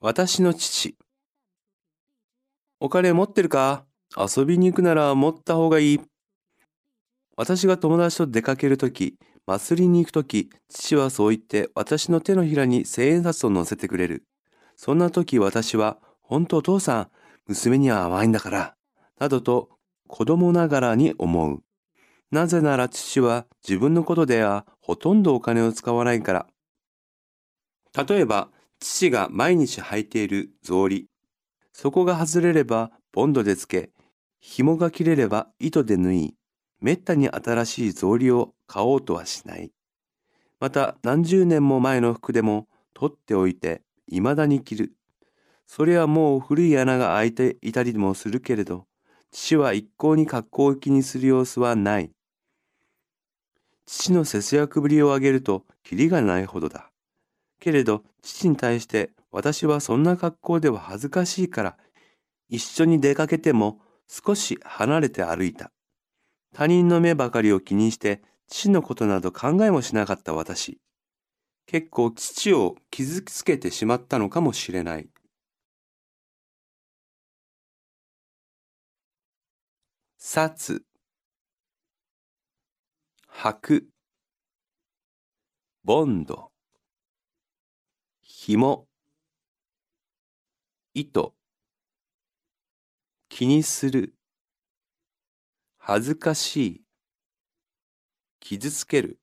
私の父。お金持ってるか？遊びに行くなら持った方がいい。私が友達と出かけるとき、祭りに行くとき、父はそう言って私の手のひらに千円札を乗せてくれる。そんなとき私は、本当お父さん、娘には甘いんだから、などと子供ながらに思う。なぜなら父は自分のことではほとんどお金を使わないから。例えば、父が毎日履いている草履。そこが外れればボンドでつけ、紐が切れれば糸で縫い、めったに新しい草履を買おうとはしない。また何十年も前の服でも取っておいて未だに着る。それはもう古い穴が開いていたりもするけれど、父は一向に格好を気にする様子はない。父の節約ぶりを上げるとキリがないほどだ。けれど父に対して私はそんな格好では恥ずかしいから一緒に出かけても少し離れて歩いた。他人の目ばかりを気にして父のことなど考えもしなかった私。結構父を傷つけてしまったのかもしれない。札履くボンド紐糸気にする恥ずかしい傷つける。